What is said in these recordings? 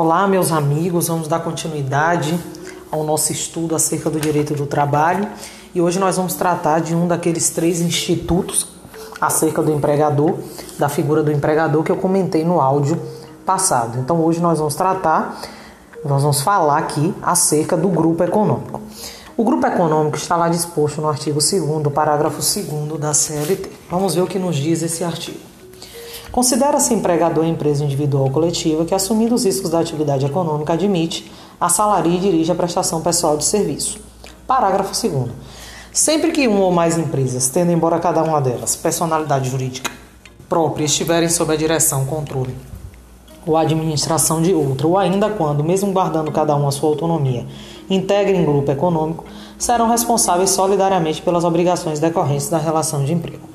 Olá, meus amigos, vamos dar continuidade ao nosso estudo acerca do direito do trabalho e hoje nós vamos tratar de um daqueles três institutos acerca do empregador, da figura do empregador que eu comentei no áudio passado. Então hoje nós vamos tratar, nós vamos falar aqui acerca do grupo econômico. O grupo econômico está lá disposto no artigo 2 parágrafo 2 da CLT. Vamos ver o que nos diz esse artigo. Considera-se empregador empresa individual ou coletiva que, assumindo os riscos da atividade econômica, admite, assalaria e dirige a prestação pessoal de serviço. Parágrafo 2. Sempre que uma ou mais empresas, tendo embora cada uma delas personalidade jurídica própria, estiverem sob a direção, controle ou administração de outra, ou ainda quando, mesmo guardando cada uma sua autonomia, integrem grupo econômico, serão responsáveis solidariamente pelas obrigações decorrentes da relação de emprego.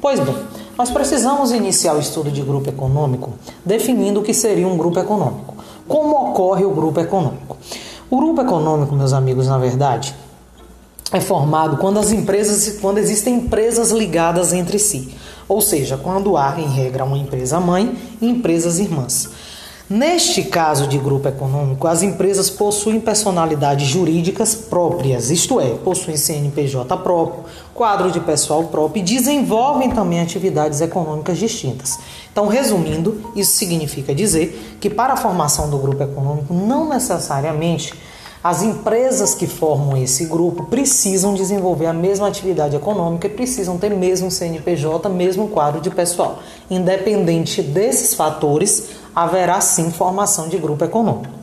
Pois bem, nós precisamos iniciar o estudo de grupo econômico definindo o que seria um grupo econômico. Como ocorre o grupo econômico? O grupo econômico, meus amigos, na verdade, é formado quando as empresas, quando existem empresas ligadas entre si, ou seja, quando há em regra uma empresa mãe e empresas irmãs. Neste caso de grupo econômico, as empresas possuem personalidades jurídicas próprias, isto é, possuem CNPJ próprio, quadro de pessoal próprio e desenvolvem também atividades econômicas distintas. Então, resumindo, isso significa dizer que para a formação do grupo econômico, não necessariamente as empresas que formam esse grupo precisam desenvolver a mesma atividade econômica e precisam ter mesmo CNPJ, mesmo quadro de pessoal. Independente desses fatores, haverá sim formação de grupo econômico.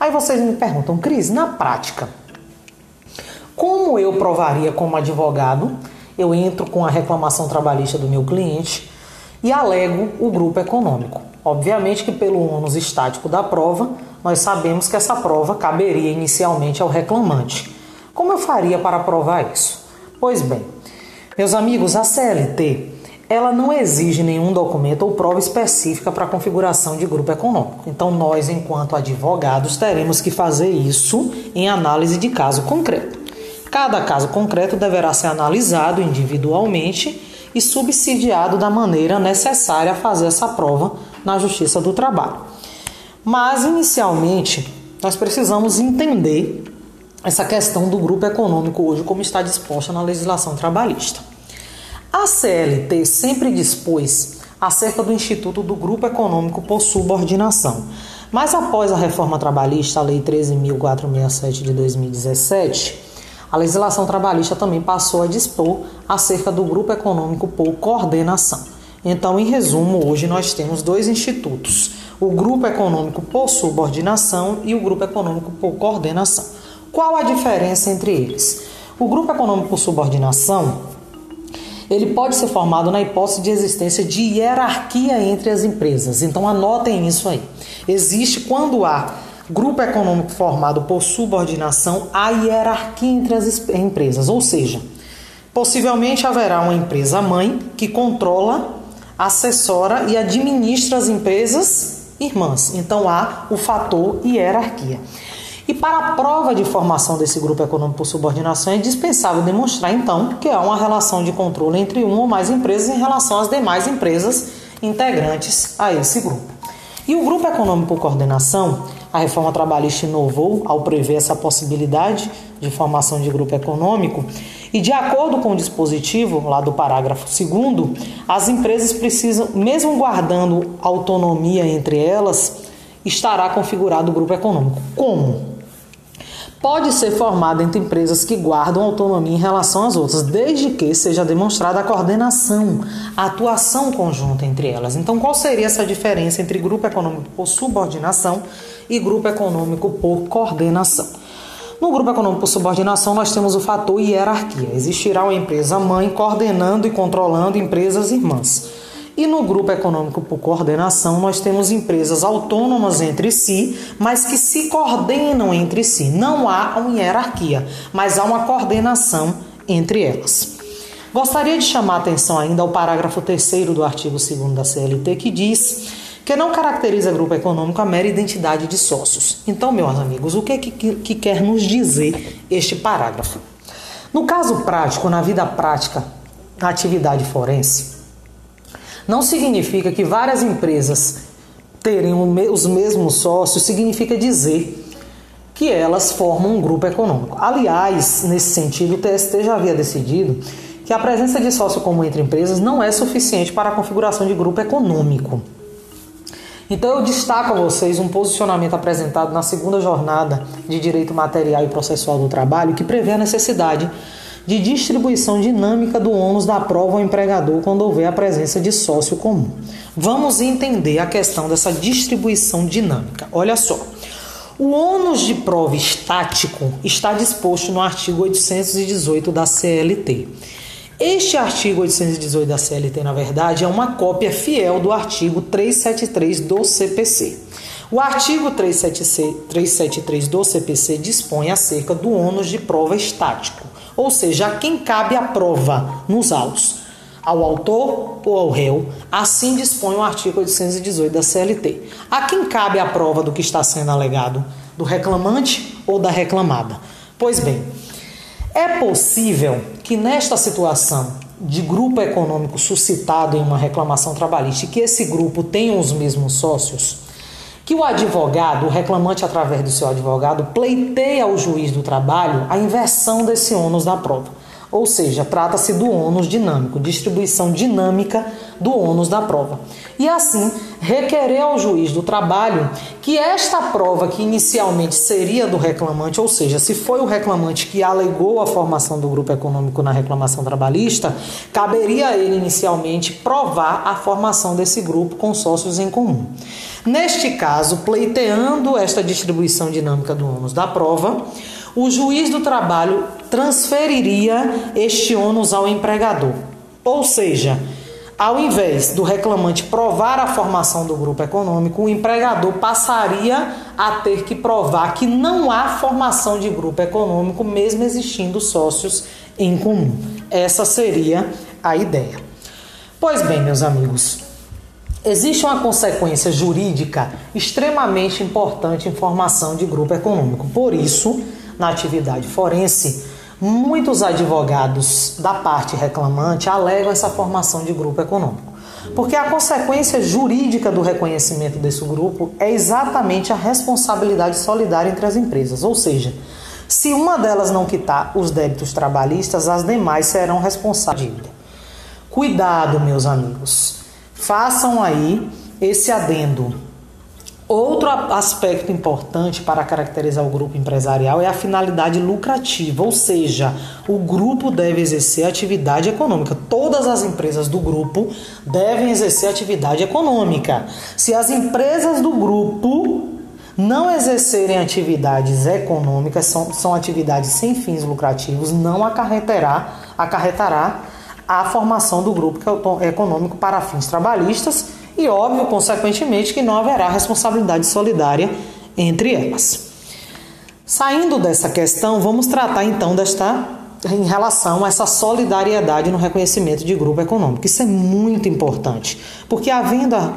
Aí vocês me perguntam, Cris, na prática, como eu provaria como advogado? Eu entro com a reclamação trabalhista do meu cliente e alego o grupo econômico. Obviamente que pelo ônus estático da prova, nós sabemos que essa prova caberia inicialmente ao reclamante. Como eu faria para provar isso? Pois bem, meus amigos, a CLT ela não exige nenhum documento ou prova específica para a configuração de grupo econômico. Então, nós, enquanto advogados, teremos que fazer isso em análise de caso concreto. Cada caso concreto deverá ser analisado individualmente e subsidiado da maneira necessária a fazer essa prova na Justiça do Trabalho. Mas, inicialmente, nós precisamos entender essa questão do grupo econômico hoje, como está disposta na legislação trabalhista. A CLT sempre dispôs acerca do Instituto do Grupo Econômico por Subordinação. Mas após a reforma trabalhista, a Lei 13.467 de 2017, a legislação trabalhista também passou a dispor acerca do grupo econômico por coordenação. Então, em resumo, hoje nós temos dois institutos: o grupo econômico por subordinação e o grupo econômico por coordenação. Qual a diferença entre eles? O grupo econômico por subordinação ele pode ser formado na hipótese de existência de hierarquia entre as empresas. Então anotem isso aí. Existe quando há grupo econômico formado por subordinação, há hierarquia entre as empresas, ou seja, possivelmente haverá uma empresa mãe que controla assessora e administra as empresas irmãs. Então há o fator hierarquia. E para a prova de formação desse grupo econômico por subordinação é dispensável demonstrar então que há uma relação de controle entre uma ou mais empresas em relação às demais empresas integrantes a esse grupo. E o grupo econômico por coordenação, a reforma trabalhista inovou ao prever essa possibilidade de formação de grupo econômico, e de acordo com o dispositivo lá do parágrafo 2, as empresas precisam, mesmo guardando autonomia entre elas, estará configurado o grupo econômico. Como? Pode ser formado entre empresas que guardam autonomia em relação às outras, desde que seja demonstrada a coordenação, a atuação conjunta entre elas. Então, qual seria essa diferença entre grupo econômico por subordinação e grupo econômico por coordenação? No grupo econômico por subordinação, nós temos o fator hierarquia. Existirá uma empresa mãe coordenando e controlando empresas irmãs. E no grupo econômico por coordenação, nós temos empresas autônomas entre si, mas que se coordenam entre si. Não há uma hierarquia, mas há uma coordenação entre elas. Gostaria de chamar a atenção ainda ao parágrafo 3 do artigo 2 da CLT, que diz que não caracteriza grupo econômico a mera identidade de sócios. Então, meus amigos, o que, que, que quer nos dizer este parágrafo? No caso prático, na vida prática, na atividade forense, não significa que várias empresas terem os mesmos sócios significa dizer que elas formam um grupo econômico. Aliás, nesse sentido, o TST já havia decidido que a presença de sócio comum entre empresas não é suficiente para a configuração de grupo econômico. Então eu destaco a vocês um posicionamento apresentado na segunda jornada de Direito Material e Processual do Trabalho que prevê a necessidade de distribuição dinâmica do ônus da prova ao empregador quando houver a presença de sócio comum. Vamos entender a questão dessa distribuição dinâmica. Olha só. O ônus de prova estático está disposto no artigo 818 da CLT. Este artigo 818 da CLT, na verdade, é uma cópia fiel do artigo 373 do CPC. O artigo 373 do CPC dispõe acerca do ônus de prova estático, ou seja, a quem cabe a prova nos autos, ao autor ou ao réu, assim dispõe o artigo 818 da CLT. A quem cabe a prova do que está sendo alegado, do reclamante ou da reclamada? Pois bem, é possível que nesta situação de grupo econômico suscitado em uma reclamação trabalhista e que esse grupo tenha os mesmos sócios, que o advogado, o reclamante através do seu advogado, pleiteia ao juiz do trabalho a inversão desse ônus da prova. Ou seja, trata-se do ônus dinâmico, distribuição dinâmica do ônus da prova. E assim, requerer ao juiz do trabalho que esta prova, que inicialmente seria do reclamante, ou seja, se foi o reclamante que alegou a formação do grupo econômico na reclamação trabalhista, caberia a ele inicialmente provar a formação desse grupo com sócios em comum. Neste caso, pleiteando esta distribuição dinâmica do ônus da prova, o juiz do trabalho transferiria este ônus ao empregador. Ou seja, ao invés do reclamante provar a formação do grupo econômico, o empregador passaria a ter que provar que não há formação de grupo econômico, mesmo existindo sócios em comum. Essa seria a ideia. Pois bem, meus amigos, existe uma consequência jurídica extremamente importante em formação de grupo econômico. Por isso, na atividade forense, Muitos advogados da parte reclamante alegam essa formação de grupo econômico, porque a consequência jurídica do reconhecimento desse grupo é exatamente a responsabilidade solidária entre as empresas, ou seja, se uma delas não quitar os débitos trabalhistas, as demais serão responsáveis. Cuidado, meus amigos. Façam aí esse adendo Outro aspecto importante para caracterizar o grupo empresarial é a finalidade lucrativa, ou seja, o grupo deve exercer atividade econômica. Todas as empresas do grupo devem exercer atividade econômica. Se as empresas do grupo não exercerem atividades econômicas, são, são atividades sem fins lucrativos, não acarretará, acarretará a formação do grupo é econômico para fins trabalhistas e, óbvio, consequentemente, que não haverá responsabilidade solidária entre elas. Saindo dessa questão, vamos tratar então desta em relação a essa solidariedade no reconhecimento de grupo econômico. Isso é muito importante, porque havendo a,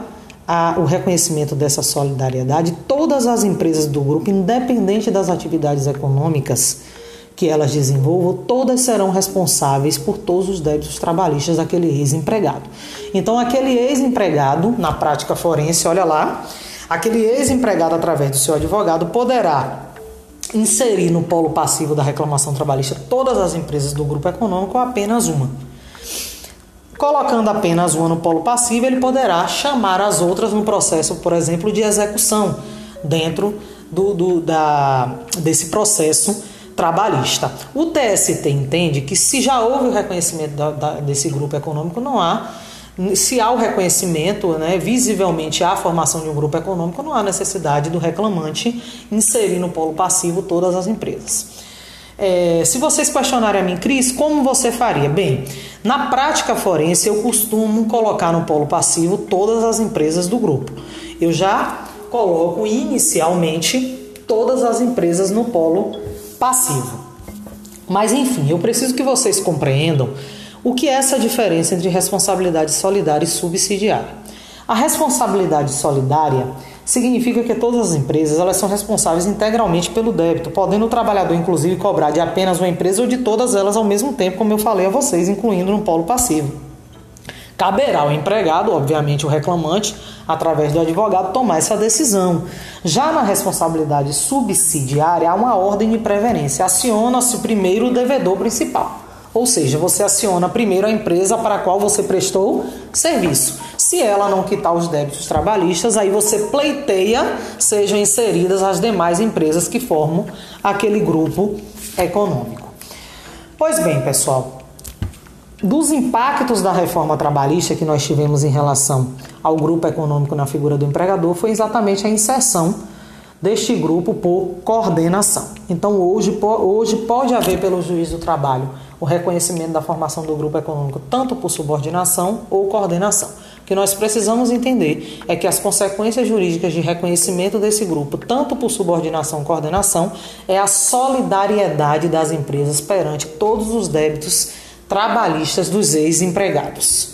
a, o reconhecimento dessa solidariedade, todas as empresas do grupo, independente das atividades econômicas, que elas desenvolvam, todas serão responsáveis por todos os débitos trabalhistas daquele ex-empregado. Então, aquele ex-empregado, na prática forense, olha lá, aquele ex-empregado, através do seu advogado, poderá inserir no polo passivo da reclamação trabalhista todas as empresas do grupo econômico ou apenas uma. Colocando apenas uma no polo passivo, ele poderá chamar as outras no processo, por exemplo, de execução, dentro do, do da, desse processo trabalhista. O TST entende que se já houve o reconhecimento da, da, desse grupo econômico, não há. Se há o reconhecimento, né, visivelmente há a formação de um grupo econômico, não há necessidade do reclamante inserir no polo passivo todas as empresas. É, se vocês questionarem a mim, Cris, como você faria? Bem, na prática forense eu costumo colocar no polo passivo todas as empresas do grupo. Eu já coloco inicialmente todas as empresas no polo passivo. Mas enfim, eu preciso que vocês compreendam o que é essa diferença entre responsabilidade solidária e subsidiária. A responsabilidade solidária significa que todas as empresas elas são responsáveis integralmente pelo débito, podendo o trabalhador inclusive cobrar de apenas uma empresa ou de todas elas ao mesmo tempo, como eu falei a vocês, incluindo no polo passivo. Caberá ao empregado, obviamente o reclamante, através do advogado, tomar essa decisão. Já na responsabilidade subsidiária, há uma ordem de preferência. Aciona-se primeiro o devedor principal. Ou seja, você aciona primeiro a empresa para a qual você prestou serviço. Se ela não quitar os débitos trabalhistas, aí você pleiteia sejam inseridas as demais empresas que formam aquele grupo econômico. Pois bem, pessoal, dos impactos da reforma trabalhista que nós tivemos em relação ao grupo econômico na figura do empregador foi exatamente a inserção deste grupo por coordenação. Então, hoje, hoje pode haver pelo juiz do trabalho o reconhecimento da formação do grupo econômico tanto por subordinação ou coordenação. O que nós precisamos entender é que as consequências jurídicas de reconhecimento desse grupo, tanto por subordinação ou coordenação, é a solidariedade das empresas perante todos os débitos trabalhistas dos ex-empregados.